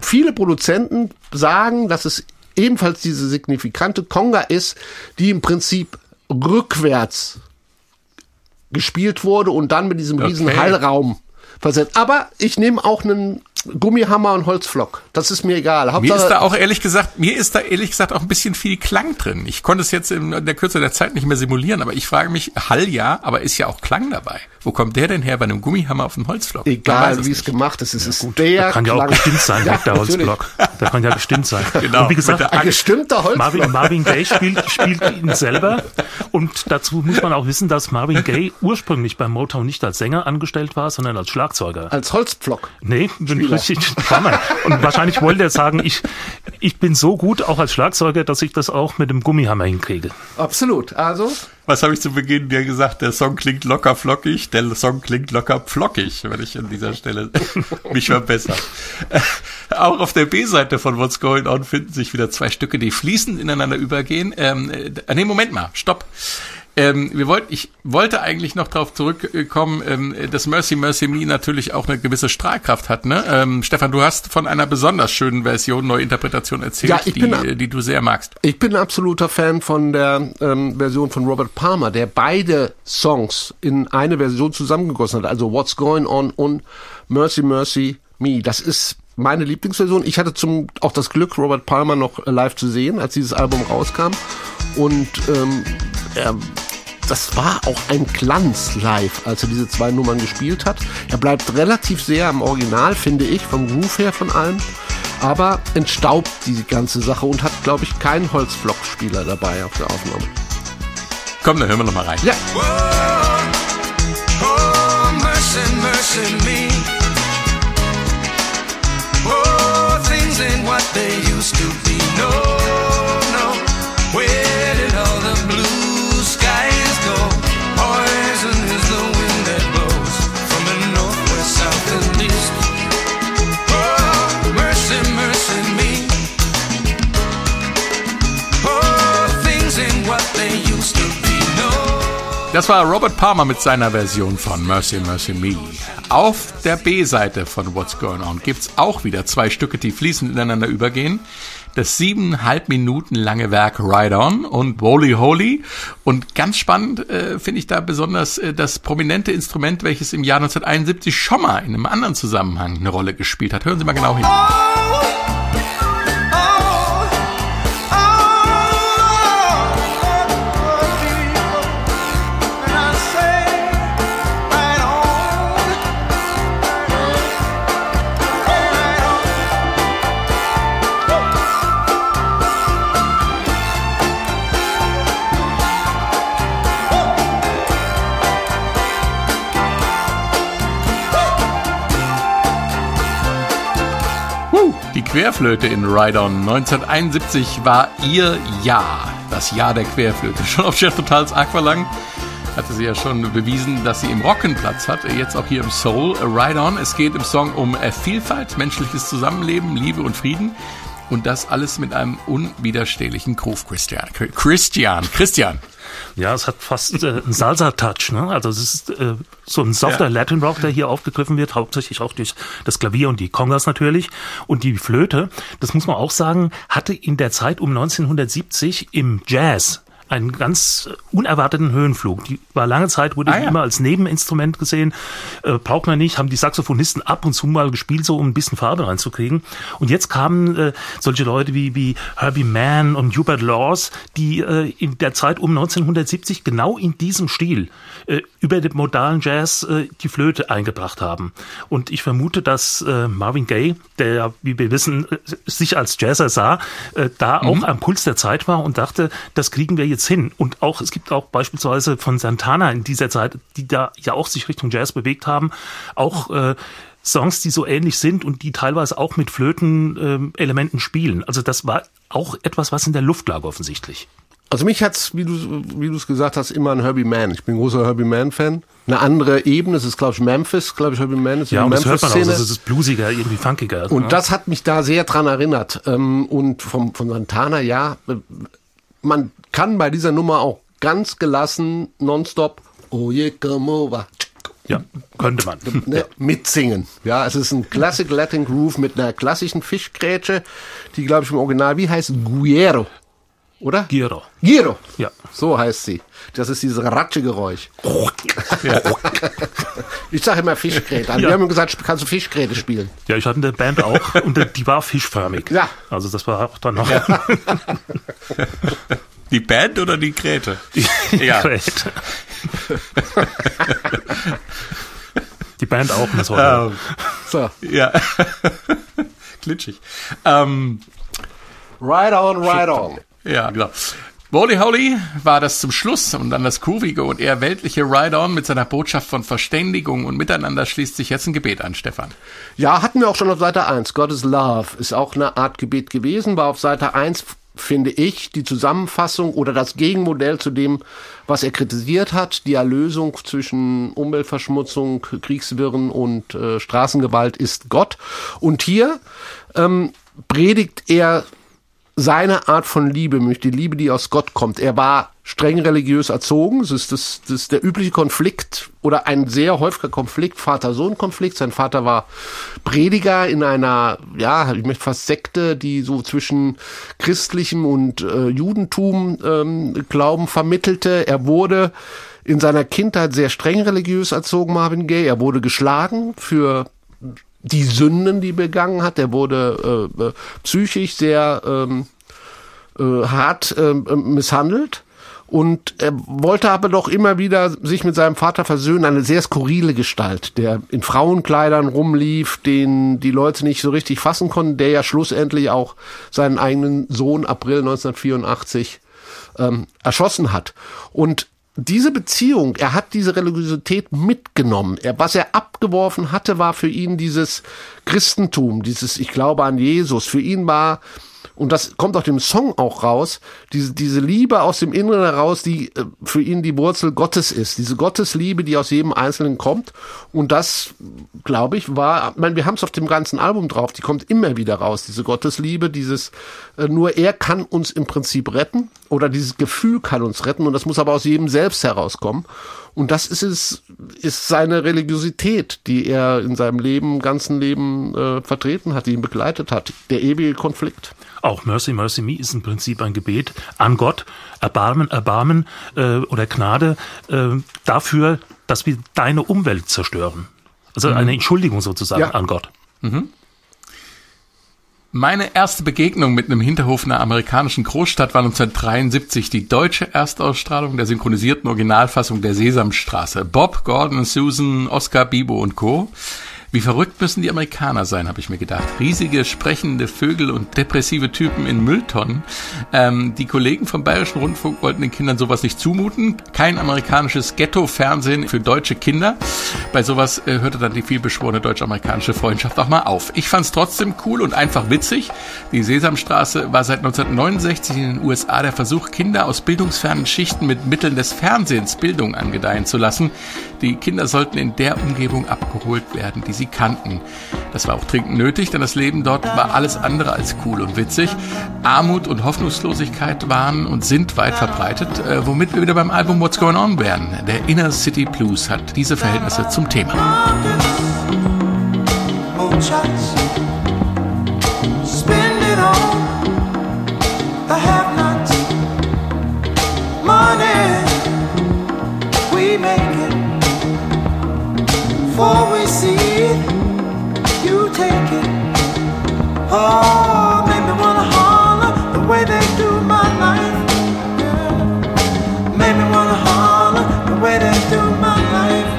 Speaker 4: viele Produzenten sagen, dass es ebenfalls diese signifikante Konga ist, die im Prinzip rückwärts gespielt wurde und dann mit diesem riesen
Speaker 2: Okay.
Speaker 4: Hallraum versetzt. Aber ich nehme auch einen Gummihammer und Holzflock. Das ist mir egal.
Speaker 2: Mir
Speaker 4: Hauptsache,
Speaker 2: ist da auch ehrlich gesagt, mir ist da ehrlich gesagt auch ein bisschen viel Klang drin. Ich konnte es jetzt in der Kürze der Zeit nicht mehr simulieren, aber ich frage mich, Hall ja, aber ist ja auch Klang dabei. Wo kommt der denn her bei einem Gummihammer auf dem Holzflock?
Speaker 4: Egal wie es gemacht ist, es ist der
Speaker 3: Kann ja auch
Speaker 4: Klang.
Speaker 3: gestimmt sein,
Speaker 4: Ja,
Speaker 3: der. Holzblock. Der kann ja gestimmt sein.
Speaker 2: Genau,
Speaker 3: Und wie gesagt,
Speaker 2: der
Speaker 4: Ein gestimmter Holzflock.
Speaker 3: Marvin, Marvin Gaye spielt, spielt ihn selber. Und dazu muss man auch wissen, dass Marvin Gaye ursprünglich beim Motown nicht als Sänger angestellt war, sondern als Schlagzeuger.
Speaker 4: Als Holzpflock.
Speaker 3: Nee, bin ich richtig Drummer. Und wahrscheinlich wollte er sagen, ich, ich bin so gut auch als Schlagzeuger, dass ich das auch mit dem Gummihammer hinkriege.
Speaker 4: Absolut. Also,
Speaker 2: Was habe ich zu Beginn dir gesagt? Der Song klingt locker flockig, der Song klingt locker pflockig, wenn ich an dieser Stelle mich verbessere. Auch auf der B-Seite von What's Going On finden sich wieder zwei Stücke, die fließend ineinander übergehen. Ähm, äh, nee, Moment mal, stopp. Ähm, wir wollten, ich wollte eigentlich noch darauf zurückkommen, ähm, dass Mercy Mercy Me natürlich auch eine gewisse Strahlkraft hat. Ne? Ähm, Stefan, du hast von einer besonders schönen Version, Neuinterpretation erzählt,
Speaker 4: Ja,
Speaker 2: die,
Speaker 4: bin-
Speaker 2: die du sehr magst.
Speaker 4: Ich bin ein absoluter Fan von der ähm, Version von Robert Palmer, der beide Songs in eine Version zusammengegossen hat. Also What's Going On und Mercy Mercy Me. Das ist meine Lieblingsversion. Ich hatte zum auch das Glück, Robert Palmer noch live zu sehen, als dieses Album rauskam. Und ähm, er, das war auch ein Glanz live, als er diese zwei Nummern gespielt hat. Er bleibt relativ sehr am Original, finde ich, vom Groove her von allem. Aber entstaubt die ganze Sache und hat, glaube ich, keinen Holzflockspieler dabei auf der Aufnahme.
Speaker 2: Komm, dann hören wir noch mal rein.
Speaker 4: Ja,
Speaker 6: Oh, mercy, mercy me. Oh, things ain't what they used to be. No, no. Where
Speaker 2: Das war Robert Palmer mit seiner Version von Mercy Mercy Me. Auf der B-Seite von What's Going On gibt's auch wieder zwei Stücke, die fließend ineinander übergehen. Das siebeneinhalb Minuten lange Werk Ride On und Holy Holy. Und ganz spannend äh, finde ich da besonders äh, das prominente Instrument, welches im Jahr 1971 schon mal in einem anderen Zusammenhang eine Rolle gespielt hat. Hören Sie mal genau hin. Die Querflöte in Ride On 1971 war ihr Jahr. Das Jahr der Querflöte. Schon auf Chef Totals Aqualung hatte sie ja schon bewiesen, dass sie im Rocken Platz hat. Jetzt auch hier im Soul. Ride On. Es geht im Song um äh, Vielfalt, menschliches Zusammenleben, Liebe und Frieden. Und das alles mit einem unwiderstehlichen Groove, Christian. Christian, Christian.
Speaker 3: Ja, es hat fast äh, einen Salsa-Touch. Ne? Also es ist äh, so ein softer
Speaker 2: Ja.
Speaker 3: Latin Rock, der hier aufgegriffen wird, hauptsächlich auch durch das Klavier und die Congas natürlich. Und die Flöte, das muss man auch sagen, hatte in der Zeit um 1970 im Jazz einen ganz unerwarteten Höhenflug. Die war lange Zeit, wurde
Speaker 2: Ah, ja.
Speaker 3: immer als Nebeninstrument gesehen. Äh, braucht man nicht, haben die Saxophonisten ab und zu mal gespielt, so um ein bisschen Farbe reinzukriegen. Und jetzt kamen äh, solche Leute wie, wie Herbie Mann und Hubert Laws, die äh, in der Zeit um 1970 genau in diesem Stil äh, über den modalen Jazz äh, die Flöte eingebracht haben. Und ich vermute, dass äh, Marvin Gaye, der, wie wir wissen, äh, sich als Jazzer sah, äh, da auch am Puls der Zeit war und dachte, das kriegen wir jetzt jetzt hin? Und auch, es gibt auch beispielsweise von Santana in dieser Zeit, die da ja auch sich Richtung Jazz bewegt haben, auch äh, Songs, die so ähnlich sind und die teilweise auch mit Flötenelementen spielen. Also das war auch etwas, was in der Luft lag offensichtlich.
Speaker 4: Also mich hat's, wie du wie du es gesagt hast, immer an Herbie Mann. Ich bin großer Herbie Mann Fan. Eine andere Ebene, es ist glaube ich Memphis, glaube ich Herbie Mann ist
Speaker 3: Ja, und das hört man auch, das ist bluesiger, irgendwie funkiger.
Speaker 4: Und
Speaker 3: ne?
Speaker 4: das hat mich da sehr dran erinnert. Ähm, Und vom, von Santana, ja, äh, man kann bei dieser Nummer auch ganz gelassen, nonstop, oh yeah, come over,
Speaker 3: ja, könnte man.
Speaker 4: ne, mitsingen. Ja, es ist ein Classic Latin Groove mit einer klassischen Fischgrätsche, die, glaube ich, im Original, wie heißt Guero, oder?
Speaker 3: Giro.
Speaker 4: Giro.
Speaker 3: Ja.
Speaker 4: So heißt sie. Das ist dieses Ratschegeräusch. Ich sage immer Fischgräte.
Speaker 3: Ja.
Speaker 4: Wir haben gesagt, kannst du Fischgräte spielen?
Speaker 3: Ja, ich hatte eine Band auch und die war fischförmig.
Speaker 4: Ja.
Speaker 3: Also das war auch dann noch
Speaker 2: Die Band oder die Gräte?
Speaker 3: die
Speaker 2: Ja.
Speaker 3: Gerät. Die Band auch. Das war
Speaker 2: Ähm,
Speaker 4: So.
Speaker 2: ja. Glitschig. Ähm,
Speaker 4: Right on, right on.
Speaker 2: Ja, genau. Wally Holly war das zum Schluss und dann das kurvige und eher weltliche Ride-On mit seiner Botschaft von Verständigung und Miteinander schließt sich jetzt ein Gebet an, Stefan.
Speaker 4: Ja, hatten wir auch schon auf Seite 1. God is Love ist auch eine Art Gebet gewesen, war auf Seite 1, finde ich, die Zusammenfassung oder das Gegenmodell zu dem, was er kritisiert hat. Die Erlösung zwischen Umweltverschmutzung, Kriegswirren und äh, Straßengewalt ist Gott. Und hier ähm, predigt er seine Art von Liebe, nämlich die Liebe, die aus Gott kommt. Er war streng religiös erzogen. Das ist, das, das ist der übliche Konflikt oder ein sehr häufiger Konflikt, Vater-Sohn-Konflikt. Sein Vater war Prediger in einer, ja, ich möchte fast Sekte, die so zwischen christlichem und äh, Judentum ähm, Glauben vermittelte. Er wurde in seiner Kindheit sehr streng religiös erzogen, Marvin Gaye. Er wurde geschlagen für die Sünden, die begangen hat. Er wurde äh, äh, psychisch sehr ähm, äh, hart äh, misshandelt. Und er wollte aber doch immer wieder sich mit seinem Vater versöhnen. Eine sehr skurrile Gestalt, der in Frauenkleidern rumlief, den die Leute nicht so richtig fassen konnten, der ja schlussendlich auch seinen eigenen Sohn April 1984 ähm, erschossen hat. Und diese Beziehung, er hat diese Religiosität mitgenommen. Er, was er abgeworfen hatte, war für ihn dieses Christentum, dieses Ich glaube an Jesus. Für ihn war, und das kommt aus dem Song auch raus, diese, diese Liebe aus dem Inneren heraus, die äh, für ihn die Wurzel Gottes ist. Diese Gottesliebe, die aus jedem Einzelnen kommt. Und das, glaube ich, war, ich meine, wir haben es auf dem ganzen Album drauf, die kommt immer wieder raus, diese Gottesliebe, dieses, äh, nur er kann uns im Prinzip retten oder dieses Gefühl kann uns retten und das muss aber aus jedem selbst herauskommen. Und das ist es, ist seine Religiosität, die er in seinem Leben, ganzen Leben äh, vertreten hat, die ihn begleitet hat. Der ewige Konflikt.
Speaker 3: Auch Mercy, Mercy Me ist im Prinzip ein Gebet an Gott, Erbarmen, Erbarmen äh, oder Gnade äh, dafür, dass wir deine Umwelt zerstören. Also eine Entschuldigung sozusagen
Speaker 4: Ja.
Speaker 3: an Gott.
Speaker 2: Meine erste Begegnung mit einem Hinterhof einer amerikanischen Großstadt war 1973 die deutsche Erstausstrahlung der synchronisierten Originalfassung der Sesamstraße. Bob, Gordon, Susan, Oscar, Bibo und Co. Wie verrückt müssen die Amerikaner sein, habe ich mir gedacht. Riesige sprechende Vögel und depressive Typen in Mülltonnen. Ähm, die Kollegen vom Bayerischen Rundfunk wollten den Kindern sowas nicht zumuten. Kein amerikanisches Ghetto-Fernsehen für deutsche Kinder. Bei sowas äh, hörte dann die vielbeschworene deutsch-amerikanische Freundschaft auch mal auf. Ich fand es trotzdem cool und einfach witzig. Die Sesamstraße war seit 1969 in den USA der Versuch, Kinder aus bildungsfernen Schichten mit Mitteln des Fernsehens Bildung angedeihen zu lassen. Die Kinder sollten in der Umgebung abgeholt werden, die sie kannten. Das war auch dringend nötig, denn das Leben dort war alles andere als cool und witzig. Armut und Hoffnungslosigkeit waren und sind weit verbreitet, äh, womit wir wieder beim Album What's Going On wären. Der Inner City Blues hat diese Verhältnisse zum Thema.
Speaker 5: Money, we make it. Before take it. Oh, make me wanna holler the way they do my life. Yeah. Make me wanna holler the way they do my life.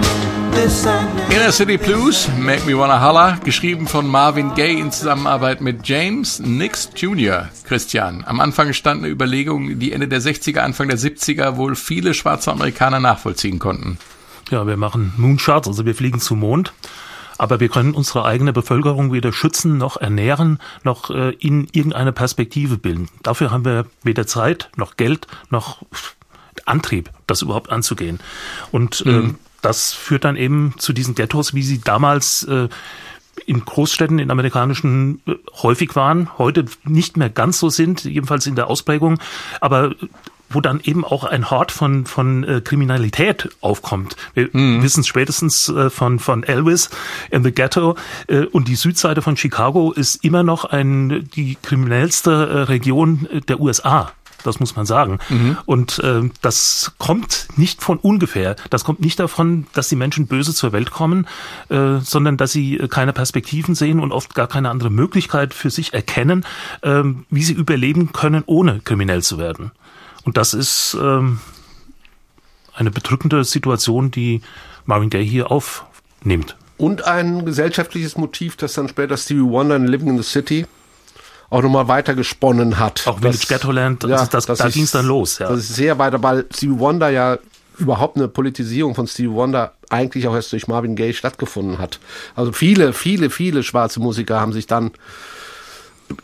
Speaker 5: That.
Speaker 2: Inner City Blues, Make Me Wanna Holla, geschrieben von Marvin Gaye in Zusammenarbeit mit James Nix Jr. Christian. Am Anfang stand eine Überlegung, die Ende der 60er, Anfang der 70er wohl viele schwarze Amerikaner nachvollziehen konnten.
Speaker 3: Ja, wir machen Moonshots, also wir fliegen zum Mond. Aber wir können unsere eigene Bevölkerung weder schützen, noch ernähren, noch äh, in irgendeine Perspektive bilden. Dafür haben wir weder Zeit, noch Geld, noch Antrieb, das überhaupt anzugehen. Und äh,
Speaker 2: Mhm.
Speaker 3: das führt dann eben zu diesen Ghettos, wie sie damals äh, in Großstädten, in amerikanischen äh, häufig waren, heute nicht mehr ganz so sind, jedenfalls in der Ausprägung, aber wo dann eben auch ein Hort von, von äh, Kriminalität aufkommt. Wir wissen es spätestens äh, von, von Elvis in the Ghetto äh, und die Südseite von Chicago ist immer noch ein, die kriminellste äh, Region äh, der USA. Das muss man sagen. Und äh, das kommt nicht von ungefähr. Das kommt nicht davon, dass die Menschen böse zur Welt kommen, äh, sondern dass sie äh, keine Perspektiven sehen und oft gar keine andere Möglichkeit für sich erkennen, ähm, wie sie überleben können, ohne kriminell zu werden. Und das ist ähm, eine bedrückende Situation, die Marvin Gaye hier aufnimmt.
Speaker 4: Und ein gesellschaftliches Motiv, das dann später Stevie Wonder in Living in the City auch nochmal weiter gesponnen hat.
Speaker 3: Auch Village Ghettoland, das ist das- da
Speaker 4: ist-
Speaker 3: ging's dann los, ja.
Speaker 4: Das ist sehr weiter, weil Stevie Wonder ja überhaupt eine Politisierung von Stevie Wonder eigentlich auch erst durch Marvin Gaye stattgefunden hat. Also viele, viele, viele schwarze Musiker haben sich dann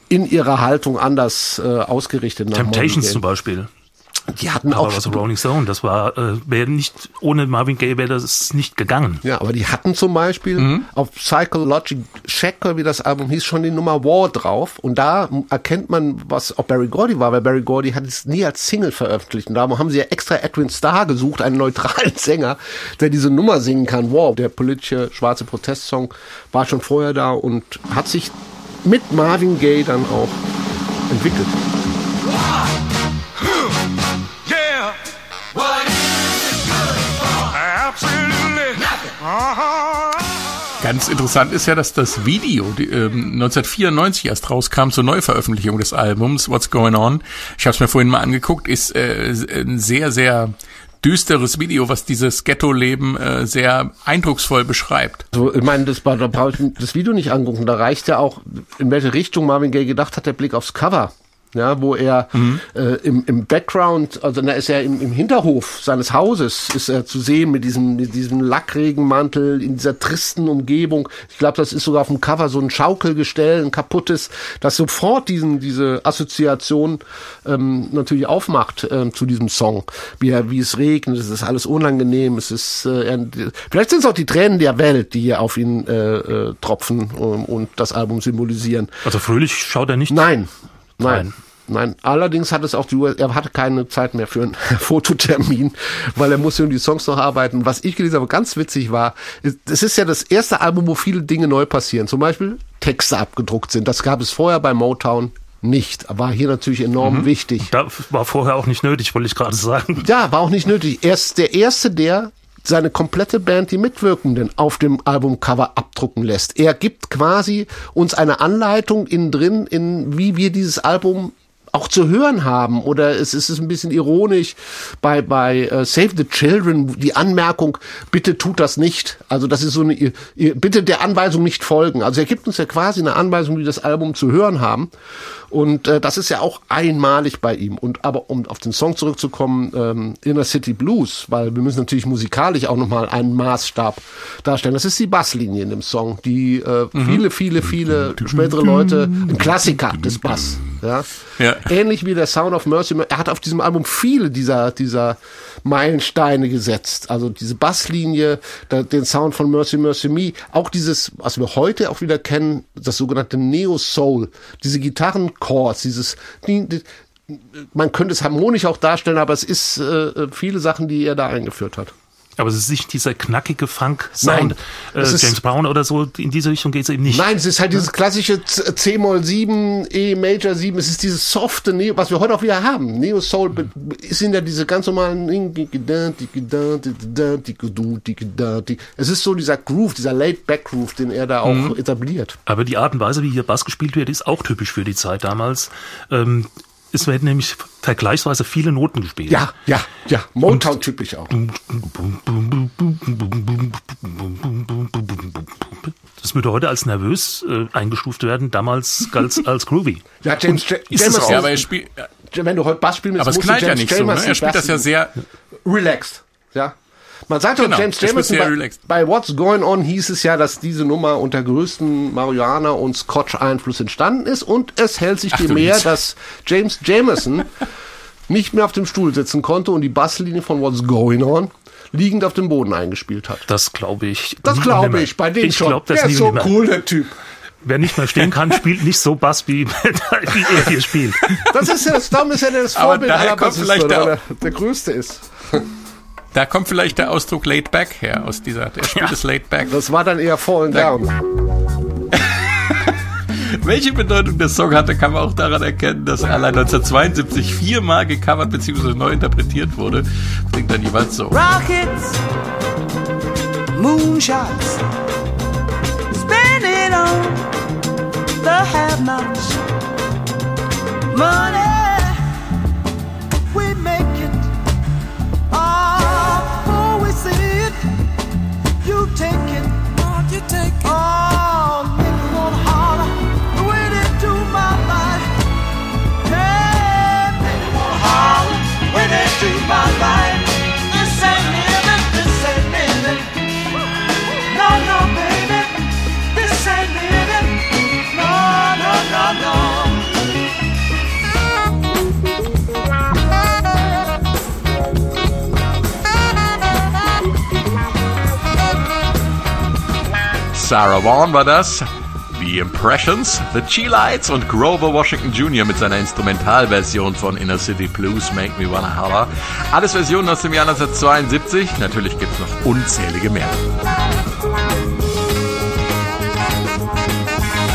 Speaker 4: in ihrer Haltung anders äh, ausgerichtet.
Speaker 3: Temptations zum Beispiel.
Speaker 4: Die hatten
Speaker 3: Aber
Speaker 4: auch
Speaker 3: was Rolling Stone, das war, äh, wäre nicht, ohne Marvin Gaye wäre das nicht gegangen.
Speaker 4: Ja, aber die hatten zum Beispiel
Speaker 3: Mhm.
Speaker 4: auf Psychologic Checker, wie das Album hieß, schon die Nummer War drauf. Und da erkennt man, was auch Barry Gordy war, weil Barry Gordy hat es nie als Single veröffentlicht. Und da haben sie ja extra Edwin Starr gesucht, einen neutralen Sänger, der diese Nummer singen kann. War, der politische schwarze Protestsong, war schon vorher da und hat sich mit Marvin Gaye dann auch entwickelt.
Speaker 6: Yeah.
Speaker 2: Ganz interessant ist ja, dass das Video die, ähm, 1994 erst rauskam zur Neuveröffentlichung des Albums What's Going On. Ich habe es mir vorhin mal angeguckt, ist äh, ein sehr, sehr düsteres Video, was dieses Ghetto-Leben äh, sehr eindrucksvoll beschreibt.
Speaker 4: So, ich meine, das, da brauche ich das Video nicht angucken. Da reicht ja auch, in welche Richtung Marvin Gaye gedacht hat, der Blick aufs Cover. Ja, wo er äh, im, im Background, also da ist er im, im Hinterhof seines Hauses, ist er zu sehen mit diesem, mit diesem Lackregenmantel in dieser tristen Umgebung. Ich glaube, das ist sogar auf dem Cover so ein Schaukelgestell, ein kaputtes, das sofort diesen, diese Assoziation ähm, natürlich aufmacht ähm, zu diesem Song. Wie, er, wie es regnet, es ist alles unangenehm, es ist äh, er, vielleicht sind es auch die Tränen der Welt, die hier auf ihn äh, äh, tropfen ähm, und das Album symbolisieren.
Speaker 3: Also fröhlich schaut er nicht.
Speaker 4: Nein, nein.
Speaker 3: Nein.
Speaker 4: Allerdings hat es auch die US, er hatte keine Zeit mehr für einen Fototermin, weil er musste um die Songs noch arbeiten. Was ich gelesen habe, ganz witzig war, es ist ja das erste Album, wo viele Dinge neu passieren. Zum Beispiel Texte abgedruckt sind. Das gab es vorher bei Motown nicht. War hier natürlich enorm wichtig.
Speaker 3: Da war vorher auch nicht nötig, wollte ich gerade sagen.
Speaker 4: Ja, war auch nicht nötig. Er ist der Erste, der seine komplette Band, die Mitwirkenden, auf dem Albumcover abdrucken lässt. Er gibt quasi uns eine Anleitung innen drin, in wie wir dieses Album auch zu hören haben. Oder es ist ein bisschen ironisch bei, bei äh, Save the Children, die Anmerkung, bitte tut das nicht. Also das ist so eine, bitte der Anweisung nicht folgen. Also er gibt uns ja quasi eine Anweisung, wie das Album zu hören haben. Und äh, das ist ja auch einmalig bei ihm. Und aber um auf den Song zurückzukommen, ähm, Inner City Blues, weil wir müssen natürlich musikalisch auch nochmal einen Maßstab darstellen. Das ist die Basslinie in dem Song, die äh, viele, viele, viele spätere Leute, ein Klassiker des Bass. Ja?
Speaker 2: Ja.
Speaker 4: Ähnlich wie der Sound of Mercy. Er hat auf diesem Album viele dieser, dieser Meilensteine gesetzt. Also diese Basslinie, den Sound von Mercy Mercy Me, auch dieses, was wir heute auch wieder kennen, das sogenannte Neo Soul, diese Gitarrenchords, dieses, die, die, man könnte es harmonisch auch darstellen, aber es ist äh, viele Sachen, die er da eingeführt hat.
Speaker 3: Aber es ist nicht dieser knackige Funk-Sound. Äh, James Brown oder so, in diese Richtung geht es eben nicht.
Speaker 4: Nein, es ist halt dieses klassische C- C-Moll 7, E Major 7, es ist dieses softe Neo, was wir heute auch wieder haben. Neo Soul be- ist in ja diese ganz normalen Es ist so dieser Groove, dieser Laid-Back Groove, den er da auch etabliert.
Speaker 3: Aber die Art und Weise, wie hier Bass gespielt wird, ist auch typisch für die Zeit damals. Ähm, es werden nämlich vergleichsweise viele Noten gespielt.
Speaker 4: Ja, ja, ja. Motown typisch auch.
Speaker 3: Das würde heute als nervös äh, eingestuft werden, damals als, als groovy.
Speaker 4: Ja, James
Speaker 3: Und
Speaker 4: Ja-
Speaker 3: ist es
Speaker 4: Jameson.
Speaker 3: auch.
Speaker 2: Ja, aber er spielt,
Speaker 4: Wenn du heute Bass spielen willst,
Speaker 2: aber es knallt
Speaker 4: du
Speaker 2: ja
Speaker 4: James
Speaker 2: nicht so. Ne? Er spielt das ja sehr,
Speaker 4: relaxed. Ja. Man sagt doch,
Speaker 2: Genau,
Speaker 4: James Jameson bei, bei What's Going On hieß es ja, dass diese Nummer unter größten Marihuana- und Scotch-Einfluss entstanden ist und es hält sich dem mehr, dass James Jameson nicht mehr auf dem Stuhl sitzen konnte und die Basslinie von What's Going On liegend auf dem Boden eingespielt hat.
Speaker 3: Das glaube ich.
Speaker 4: Das glaube ich, bei dem
Speaker 3: ich
Speaker 4: schon.
Speaker 3: glaub, das
Speaker 4: der ist so cool, der Typ.
Speaker 3: Wer nicht mehr stehen kann, spielt nicht so Bass, wie, wie er hier spielt.
Speaker 4: Das ist ja, das, darum ist ja das
Speaker 2: Aber
Speaker 4: Vorbild
Speaker 2: daher
Speaker 4: aller
Speaker 2: kommt
Speaker 4: Bassisten,
Speaker 2: vielleicht der-
Speaker 4: er der Größte ist.
Speaker 2: Da kommt vielleicht der Ausdruck laid back her aus dieser, der spielt es laid back.
Speaker 4: Das war dann eher Fallen Down.
Speaker 2: Welche Bedeutung der Song hatte, kann man auch daran erkennen, dass er allein 1972 viermal gecovert bzw. neu interpretiert wurde. Klingt dann jeweils so.
Speaker 5: rockets, moonshots, spending on the have-nots. Money, Oh,
Speaker 2: Sarah Vaughan war das. The Impressions, The Cheelites und Grover Washington Jr. mit seiner Instrumentalversion von Inner City Blues Make Me Wanna Holler. Alles Versionen aus dem Jahr 1972. Natürlich gibt's noch unzählige mehr.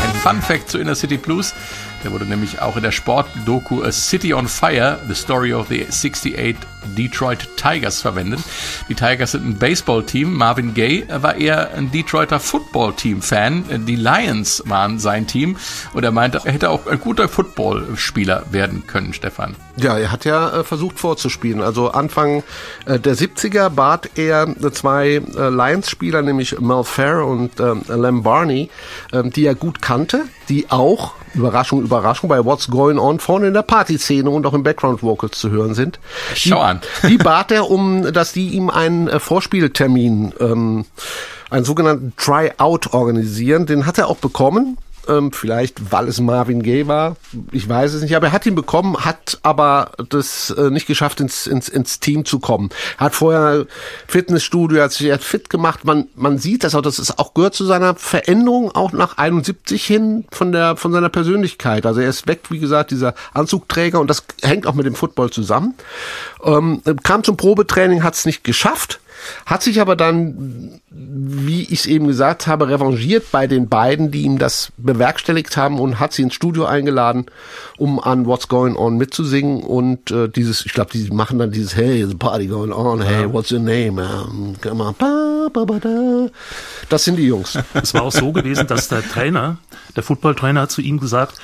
Speaker 2: Ein Fun Fact zu Inner City Blues. Der wurde nämlich auch in der Sportdoku A City on Fire, The Story of the 68 Detroit Tigers verwendet. Die Tigers sind ein Baseballteam. Marvin Gaye war eher ein Detroiter Football-Team-Fan. Die Lions waren sein Team. Und er meinte, er hätte auch ein guter Footballspieler werden können, Stefan.
Speaker 4: Ja, er hat ja äh, versucht vorzuspielen. Also Anfang äh, der 70er bat er zwei äh, Lions-Spieler, nämlich Mel Fair und ähm, Lem Barney, ähm, die er gut kannte, die auch, Überraschung, Überraschung, bei What's Going On vorne in der Partyszene und auch im Background-Vocals zu hören sind.
Speaker 2: Schau an.
Speaker 4: Die bat er, um, dass die ihm einen äh, Vorspieltermin, ähm, einen sogenannten Try-Out organisieren. Den hat er auch bekommen. Ähm, vielleicht, weil es Marvin Gaye war. Ich weiß es nicht. Aber er hat ihn bekommen, hat aber das äh, nicht geschafft, ins, ins, ins Team zu kommen. Hat vorher Fitnessstudio, hat sich hat fit gemacht. Man, man sieht das auch. Das ist auch gehört zu seiner Veränderung auch nach 71 hin von der, von seiner Persönlichkeit. Also er ist weg, wie gesagt, dieser Anzugträger und das hängt auch mit dem Football zusammen. Ähm, kam zum Probetraining, hat es nicht geschafft. Hat sich aber dann, wie ich es eben gesagt habe, revanchiert bei den beiden, die ihm das bewerkstelligt haben und hat sie ins Studio eingeladen, um an What's Going On mitzusingen und äh, dieses, ich glaube, die machen dann dieses Hey, a party going on, hey, what's your name? Um, come on, ba, ba, ba, da. Das sind die Jungs.
Speaker 3: Es war auch so gewesen, dass der Trainer, der Footballtrainer hat zu ihm gesagt,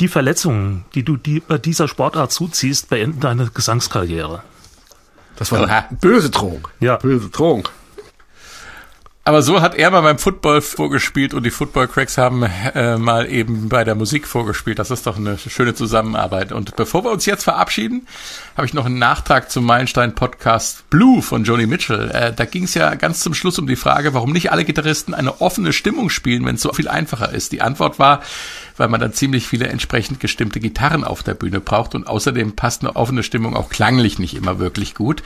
Speaker 3: die Verletzungen, die du die, bei dieser Sportart zuziehst, beenden deine Gesangskarriere.
Speaker 4: Das war eine böse Drohung.
Speaker 3: Ja.
Speaker 4: Böse Drohung.
Speaker 2: Aber so hat er mal beim Football vorgespielt und die Football Cracks haben äh, mal eben bei der Musik vorgespielt. Das ist doch eine schöne Zusammenarbeit. Und bevor wir uns jetzt verabschieden, habe ich noch einen Nachtrag zum Meilenstein-Podcast Blue von Joni Mitchell. Äh, da ging es ja ganz zum Schluss um die Frage, warum nicht alle Gitarristen eine offene Stimmung spielen, wenn es so viel einfacher ist. Die Antwort war, weil man dann ziemlich viele entsprechend gestimmte Gitarren auf der Bühne braucht und außerdem passt eine offene Stimmung auch klanglich nicht immer wirklich gut.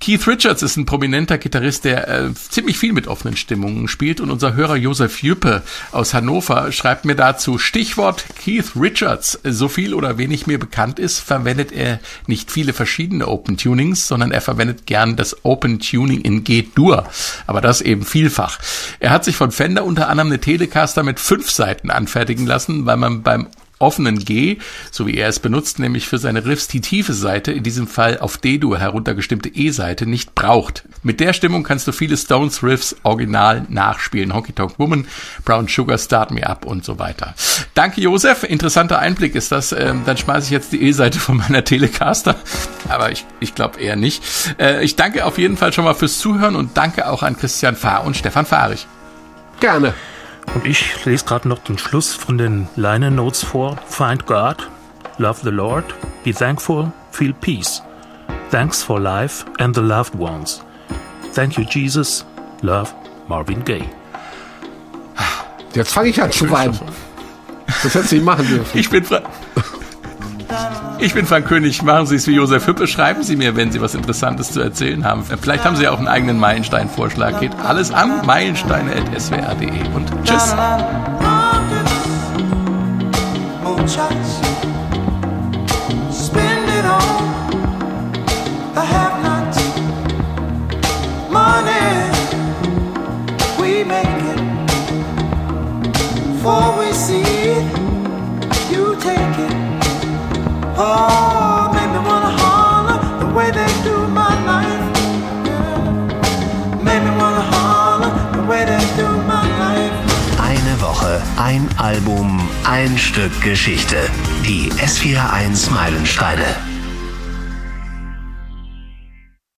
Speaker 2: Keith Richards ist ein prominenter Gitarrist, der äh, ziemlich viel mit offenen Stimmungen spielt und unser Hörer Josef Jüppe aus Hannover schreibt mir dazu Stichwort Keith Richards. So viel oder wenig mir bekannt ist, verwendet er nicht viele verschiedene Open Tunings, sondern er verwendet gern das Open Tuning in G-Dur, aber das eben vielfach. Er hat sich von Fender unter anderem eine Telecaster mit fünf Seiten anfertigen lassen, weil man beim offenen G, so wie er es benutzt, nämlich für seine Riffs die tiefe Seite, in diesem Fall auf D-Dur heruntergestimmte E-Seite, nicht braucht. Mit der Stimmung kannst du viele Stones Riffs original nachspielen. Honky Tonk Woman, Brown Sugar, Start Me Up und so weiter. Danke, Josef. Interessanter Einblick ist das. Ähm, dann schmeiße ich jetzt die E-Seite von meiner Telecaster. Aber ich, ich glaube eher nicht. Äh, ich danke auf jeden Fall schon mal fürs Zuhören und danke auch an Christian Fahr und Stefan Fahrich.
Speaker 4: Gerne.
Speaker 3: Und ich lese gerade noch den Schluss von den Liner Notes vor. Find God, love the Lord, be thankful, feel peace. Thanks for life and the loved ones. Thank you, Jesus. Love, Marvin Gaye.
Speaker 4: Jetzt fange ich an zu weinen. Das hättest du nicht machen dürfen.
Speaker 2: Ich bin Fra ich bin Frank König. Machen Sie es wie Josef Hüppe. Schreiben Sie mir, wenn Sie was Interessantes zu erzählen haben. Vielleicht haben Sie auch einen eigenen Meilenstein-Vorschlag. Geht alles an meilensteine.swr.de. Und tschüss.
Speaker 5: For we see it, you take it.
Speaker 1: Eine Woche, ein Album, ein Stück Geschichte. Die S41 Meilensteine.